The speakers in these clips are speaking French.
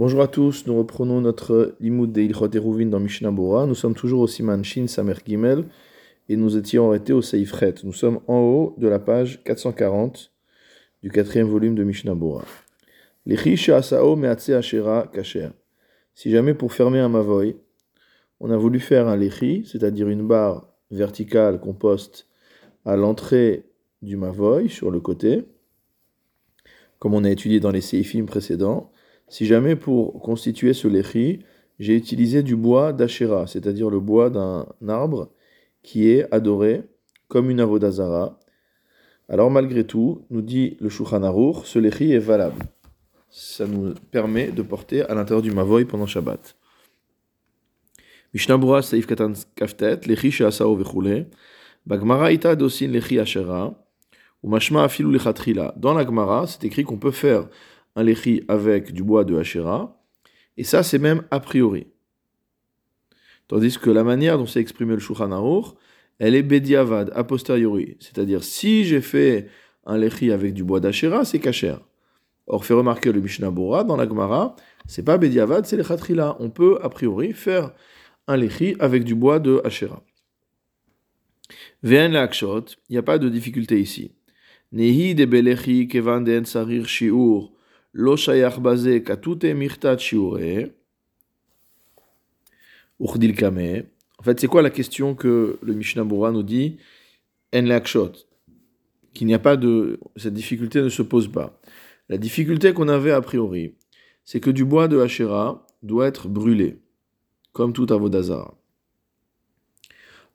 Bonjour à tous, nous reprenons notre limoud de Ilchot Eruvin dans Mishnah Bora. Nous sommes toujours au Siman Shin Samer Gimel et nous étions arrêtés au Seif Chet. Nous sommes en haut de la page 440 du quatrième volume de Mishnah Bora. Asao Meatse Ashera Kacher. Si jamais pour fermer un mavoy, on a voulu faire un lechi, c'est-à-dire une barre verticale qu'on poste à l'entrée du mavoy sur le côté, comme on a étudié dans les seifim précédents, si jamais pour constituer ce lechi, j'ai utilisé du bois d'Ashera, c'est-à-dire le bois d'un arbre qui est adoré comme une avodazara, alors malgré tout, nous dit le Shulchan ce lechi est valable. Ça nous permet de porter à l'intérieur du mavoy pendant Shabbat. Mishnah Bura Saif Katan Kaftet, lechi she'asao vechule, bagmara ita dosin lechi ashera, ou mashma afilu. Dans la Gemara, c'est écrit qu'on peut faire un lechi avec du bois de Hachera, et ça c'est même a priori. Tandis que la manière dont s'est exprimé le Shulchan elle est bediavad, a posteriori. C'est-à-dire, si j'ai fait un lechi avec du bois d'Hachera, c'est kacher. Or, fait remarquer le Mishnah Bora, dans la Gemara, c'est pas bediavad, c'est le chatrila. On peut, a priori, faire un lechi avec du bois de. Vn l'akshot, il n'y a pas de difficulté ici. Nehi de belechi kevan sarir shiur, lo. En fait, c'est quoi la question que le Mishnah Bora nous dit? En l'akshot, qu'il n'y a pas de. Cette difficulté ne se pose pas. La difficulté qu'on avait a priori, c'est que du bois de Hachera doit être brûlé, comme tout avodazara.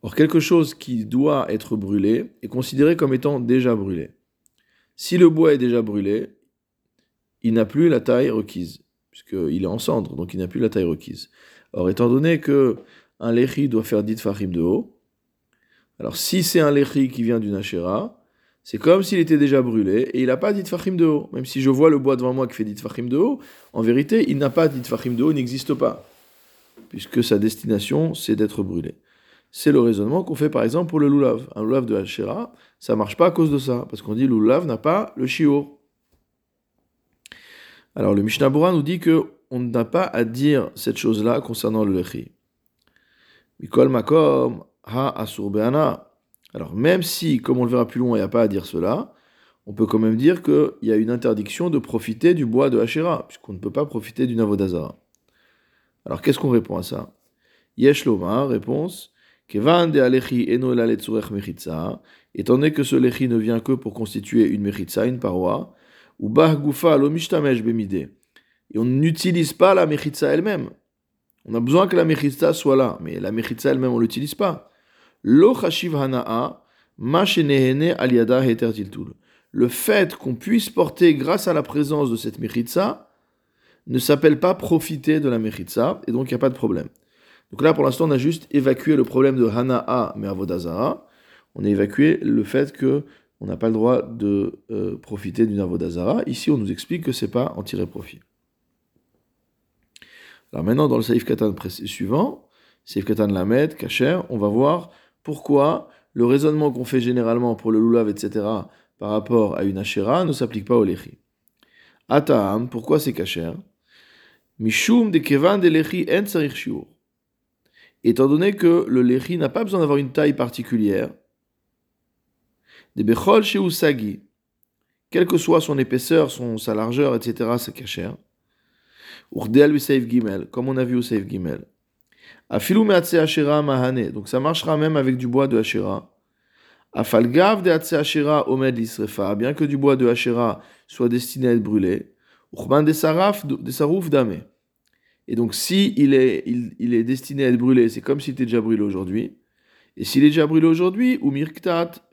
Or, quelque chose qui doit être brûlé est considéré comme étant déjà brûlé. Si le bois est déjà brûlé, il n'a plus la taille requise, puisqu'il est en cendre, donc il n'a plus la taille requise. Or, étant donné que un lechi doit faire dit fahim de haut, alors si c'est un lechi qui vient d'une hachera, c'est comme s'il était déjà brûlé et il n'a pas dit fahim de haut. Même si je vois le bois devant moi qui fait dit fahim de haut, en vérité, il n'a pas dit fahim de haut, n'existe pas, puisque sa destination, c'est d'être brûlé. C'est le raisonnement qu'on fait par exemple pour le loulav. Un loulav de hachera, ça marche pas à cause de ça, parce qu'on dit loulav n'a pas le shiur. Alors le Mishnah Bora nous dit que on n'a pas à dire cette chose-là concernant le lechi. Mikol makom ha asur. Alors même si, comme on le verra plus loin, il n'y a pas à dire cela, on peut quand même dire qu'il y a une interdiction de profiter du bois de Hachera, puisqu'on ne peut pas profiter du Navodazara. Alors qu'est-ce qu'on répond à ça? Yesh réponse, Kevan de eno étant donné que ce lechi ne vient que pour constituer une mechitza, une paroi, ou bah gufa lo mishtamesh bemide. Et on n'utilise pas la mechitza elle-même. On a besoin que la mechitza soit là, mais la mechitza elle-même on l'utilise pas. Hanaa. Le fait qu'on puisse porter grâce à la présence de cette mechitza ne s'appelle pas profiter de la mechitza, et donc il n'y a pas de problème. Donc là, pour l'instant, on a juste évacué le problème de Hana'a, mais. On a évacué le fait que on n'a pas le droit de euh, profiter d'une Avodazara. Ici, on nous explique que c'est pas en tirer profit. Alors maintenant, dans le Saif Katan suivant, Saif Katan Lamed, Kacher, on va voir pourquoi le raisonnement qu'on fait généralement pour le Lulav, etc., par rapport à une Ashera, ne s'applique pas au Lechi. Ataam, pourquoi c'est Kacher? Mishum de Kevan de Lechi en étant donné que le lechi n'a pas besoin d'avoir une taille particulière, des bechol chez Usagi, quelle que soit son épaisseur, son, sa largeur, etc., c'est kacher. Urdel Seif Gimel, comme on a vu au Gimel. Afilu meatse Hashera mahane, donc ça marchera même avec du bois de Hashera. Afalgav de Atse Hashera omed isrefa, bien que du bois de Hashera soit destiné à être brûlé. Urban de Saraf, de Sarouf dame. Et donc, si il est, il, est destiné à être brûlé, c'est comme s'il était déjà brûlé aujourd'hui. Et s'il est déjà brûlé aujourd'hui, ou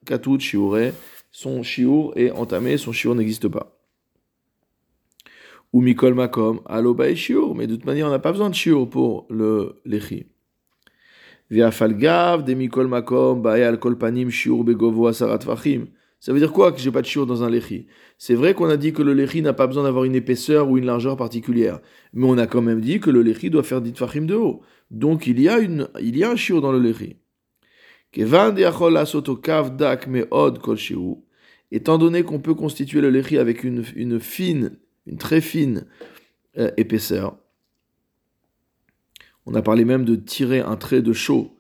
katut, shiure, son shiur est entamé, son shiur n'existe pas. Ou mikol makom, aloba et shiur, mais de toute manière, on n'a pas besoin de shiur pour le lechi. Via falgav, de mikol makom, bae kolpanim, shiur begovo asarat fachim. Ça veut dire quoi que j'ai pas de shiur dans un lechi? C'est vrai qu'on a dit que le lechi n'a pas besoin d'avoir une épaisseur ou une largeur particulière, mais on a quand même dit que le lechi doit faire dit fachim de haut. Donc il y a une, il y a un shiur dans le lechi. Étant donné qu'on peut constituer le lechi avec une, une fine, une très fine euh, épaisseur. On a parlé même de tirer un trait de chaud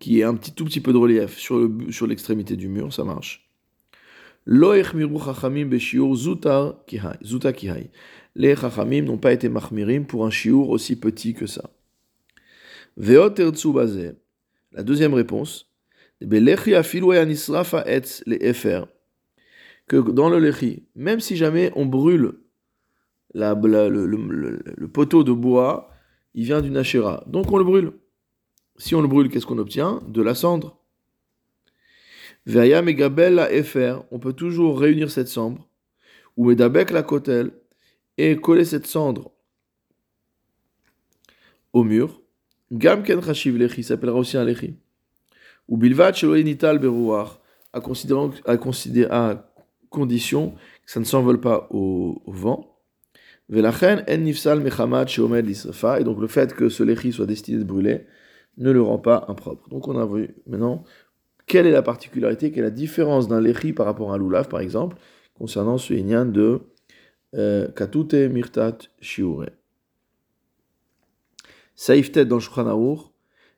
qui est un petit, tout petit peu de relief sur, le, sur l'extrémité du mur, ça marche. Les chachamim n'ont pas été mahmirim pour un shiur aussi petit que ça. La deuxième réponse, que dans le lechi, même si jamais on brûle le, poteau de bois, il vient d'une achéra, donc on le brûle. Si on le brûle, qu'est-ce qu'on obtient? De la cendre. Efer, on peut toujours réunir cette cendre, ou medabek la kotel, et coller cette cendre au mur. Gam ken chashiv lechi s'appellera aussi un lechi. Ou bilvat nital berouar, à, condition que ça ne s'envole pas au, vent. Velachen en nifsal mechamad sheomed l'israfa, et donc le fait que ce lechi soit destiné de brûler ne le rend pas impropre. Donc on a vu maintenant quelle est la particularité, quelle est la différence d'un lechi par rapport à un loulav par exemple, concernant ce inyan de euh, katute mirtat shiure. Saif tet dans Shulchan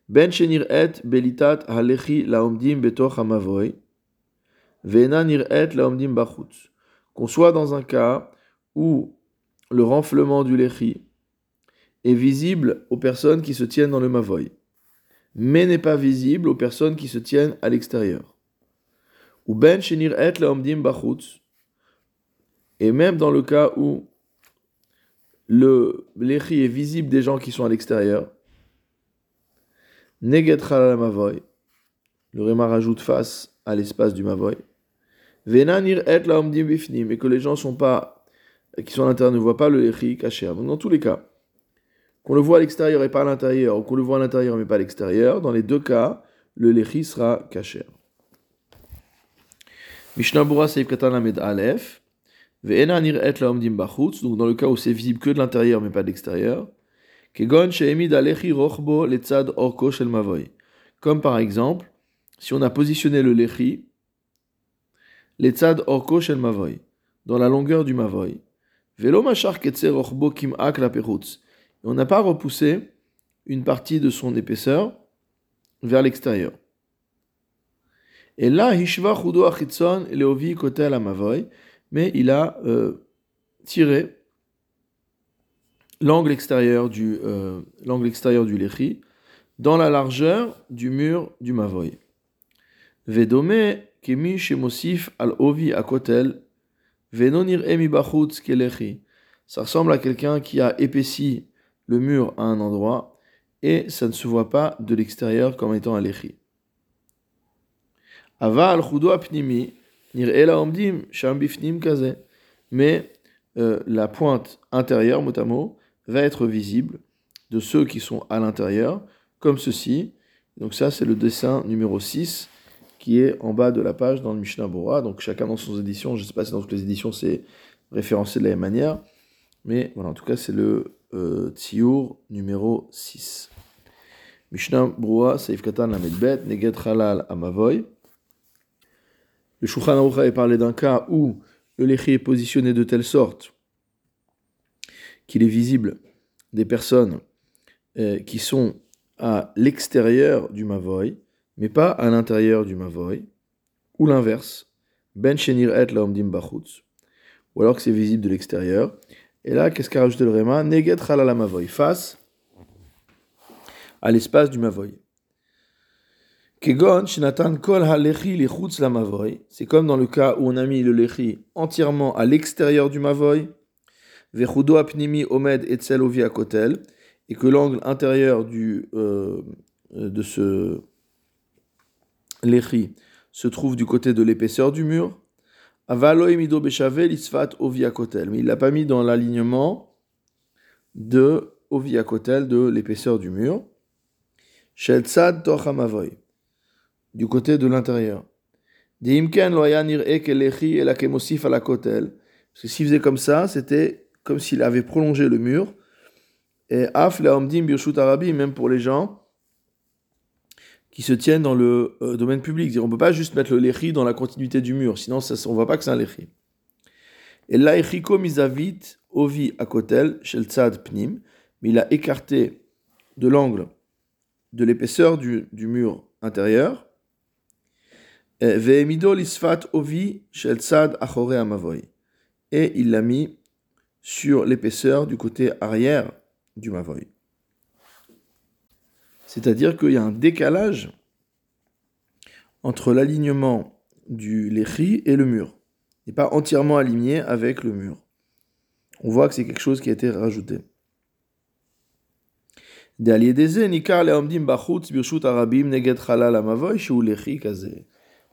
ben shenir et belitat halechi laomdim betoch hamavoy, ve'ena nir et laomdim bachutz. Qu'on soit dans un cas où le renflement du lechi est visible aux personnes qui se tiennent dans le mavoy, mais n'est pas visible aux personnes qui se tiennent à l'extérieur. Ou ben shenir et laomdim bachutz, et même dans le cas où le lechi est visible des gens qui sont à l'extérieur, neget la mavoy, le réma rajoute face à l'espace du mavoy, venanir et laomdim bifnim, et que les gens sont pas qui sont à l'intérieur ne voient pas le lechi caché. Donc dans tous les cas, qu'on le voit à l'extérieur et pas à l'intérieur, ou qu'on le voit à l'intérieur mais pas à l'extérieur, dans les deux cas, le lechi sera caché. Mishnah Bura Seif Katan Aleph, Ve'ena et laomdim bachutz, donc dans le cas où c'est visible que de l'intérieur mais pas de l'extérieur, rochbo. Comme par exemple, si on a positionné le lechi, letzad orko shel mavoy, dans la longueur du mavoy, on n'a pas repoussé une partie de son épaisseur vers l'extérieur. Et là, Hishva Chudo Achitson Leovi Kotel Amavoy, mais il a euh, tiré l'angle extérieur du euh, dans la largeur du mur du mavoy. Vedome kemi al ovi akotel Venonir emi kelechi. Ça ressemble à quelqu'un qui a épaissi le mur à un endroit et ça ne se voit pas de l'extérieur comme étant un lechi. Ava al apnimi Mais euh, la pointe intérieure, mot va être visible de ceux qui sont à l'intérieur, comme ceci. Donc ça, c'est le dessin numéro 6 qui est en bas de la page dans le Mishnah Bora. Donc chacun dans son édition, je ne sais pas si dans toutes les éditions c'est référencé de la même manière, mais voilà, en tout cas c'est le euh, numéro 6. Mishnah Broa, Saif Katan Lamedbet, Neget Halal Amavoy. Le Shulchan Aruch parlé d'un cas où le lechi est positionné de telle sorte qu'il est visible des personnes euh, qui sont à l'extérieur du Mavoy, mais pas à l'intérieur du mavoy, ou l'inverse, ben shenir et laomdim bachutz, ou alors que c'est visible de l'extérieur. Et là, qu'est-ce qu'a rajouté le Réma Neget la mavoy, face à l'espace du mavoy. Kegon shenatan kol halechi lichutz la mavoy, c'est comme dans le cas où on a mis le lechi entièrement à l'extérieur du mavoy, et que l'angle intérieur du, euh, de ce l'échi se trouve du côté de l'épaisseur du mur. Mais il l'a pas mis dans l'alignement de de l'épaisseur du mur. Du côté de l'intérieur. Parce que s'il faisait comme ça, c'était comme s'il avait prolongé le mur. Et af la birshut arabi, même pour les gens qui se tiennent dans le euh, domaine public. On ne peut pas juste mettre le lechi dans la continuité du mur, sinon ça, on ne voit pas que c'est un lechi. Et l'aïchiko misavit ovi akotel shel pnim, mais il a écarté de l'angle de l'épaisseur du mur intérieur. Amavoy. Et il l'a mis sur l'épaisseur du côté arrière du mavoy. C'est-à-dire qu'il y a un décalage entre l'alignement du lechi et le mur. Il n'est pas entièrement aligné avec le mur. On voit que c'est quelque chose qui a été rajouté.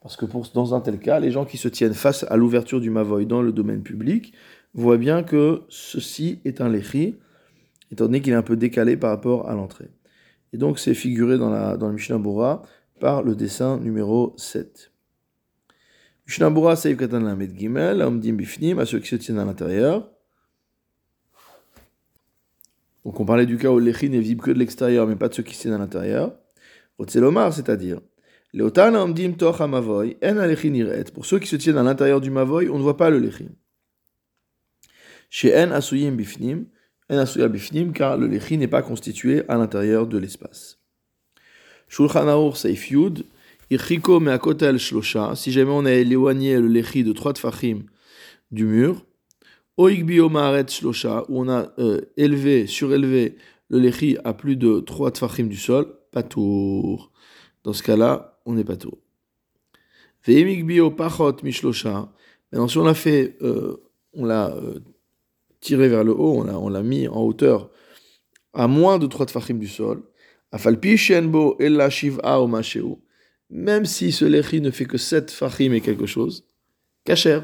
Parce que pour, dans un tel cas, les gens qui se tiennent face à l'ouverture du mavoy dans le domaine public voient bien que ceci est un lechi, étant donné qu'il est un peu décalé par rapport à l'entrée. Et donc c'est figuré dans, la, dans le Mishnah Bora par le dessin numéro 7. Mishnah Bora Seif Katan Lamed Gimel, Amdim Bifnim, à ceux qui se tiennent à l'intérieur. Donc on parlait du cas où l'échi n'est visible que de l'extérieur, mais pas de ceux qui se tiennent à l'intérieur. Otselomar, c'est-à-dire, En. Pour ceux qui se tiennent à l'intérieur du Mavoy, on ne voit pas le lechi. Chez En Asuyim Bifnim, car le lechi n'est pas constitué à l'intérieur de l'espace. Shulchan Aruch Seif Yud, Irchiko Meakotel Shlosha, si jamais on a éloigné le lechi de trois tfachim du mur, Oigbio Maaret Shlosha, où on a euh, élevé, surélevé le lechi à plus de trois tfachim du sol, pas tour. Dans ce cas-là, on n'est pas tour. Veimigbio Pachot Mishlosha, maintenant si on l'a fait, euh, on l'a euh, tiré vers le haut, on l'a mis en hauteur à moins de 3 tfachim du sol. Même si ce lechi ne fait que 7 fachim et quelque chose, kacher.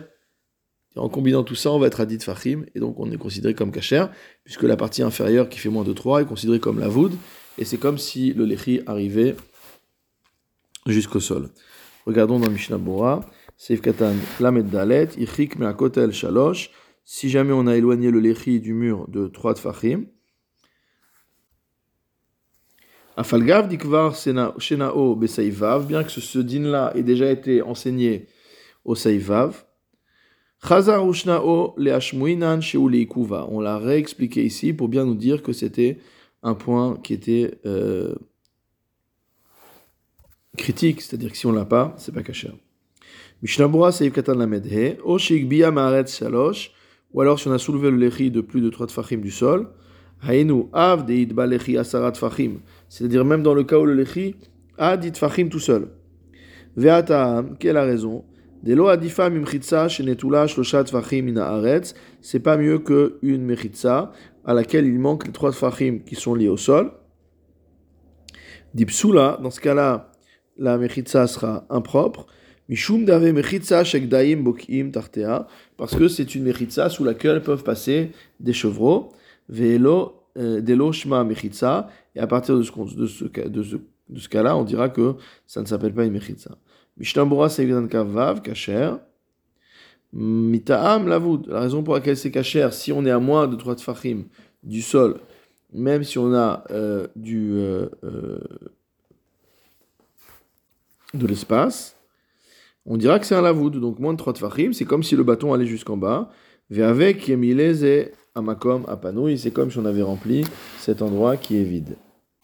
En combinant tout ça, on va être à 10 fachim, et donc on est considéré comme kacher, puisque la partie inférieure qui fait moins de 3 est considérée comme la voûte, et c'est comme si le lechi arrivait jusqu'au sol. Regardons dans Mishnah Bora, Seif Katan Lamed Dalet, Ichik Meakotel Shalosh, si jamais on a éloigné le lechi du mur de 3 tfachim, Afalgav dikvar shenao besaivav, bien que ce din-là ait déjà été enseigné au saivav, Chazar ushnao leashmuinan kuva. On l'a réexpliqué ici pour bien nous dire que c'était un point qui était euh, critique, c'est-à-dire que si on l'a pas, c'est pas kasher. Mishnabura seiv katan lamedhe, o shikbiya maaret shalosh, ou alors si on a soulevé le lechi de plus de 3 tfachim du sol, hainu av deidba lechi asarat tfachim, c'est-à-dire même dans le cas où le lechi a dit tfachim tout seul. Ve'ataam, quelle la raison? Delo adifa mimchitza shenetula shlosha tfachim ina aretz, c'est pas mieux qu'une mechitza à laquelle il manque les trois tfachim qui sont liés au sol. Dipsula, dans ce cas-là, la mechitza sera impropre. Mishum dave mechitza shekdaim bokim tartea, parce que c'est une mechitza sous laquelle peuvent passer des chevreaux. Ve'elo euh, delo shma mechitza, et à partir de ce, de ce, de ce, cas-là, on dira que ça ne s'appelle pas une mechitza. Mishnambura sevidan kavav, kacher. Mitaam lavoud, la raison pour laquelle c'est kacher, si on est à moins de 3 tfachim du sol, même si on a euh, du, euh, de l'espace, on dira que c'est un lavoud, donc moins de 3 tfachim, c'est comme si le bâton allait jusqu'en bas. avec yemilez et amakom apanouille, c'est comme si on avait rempli cet endroit qui est vide.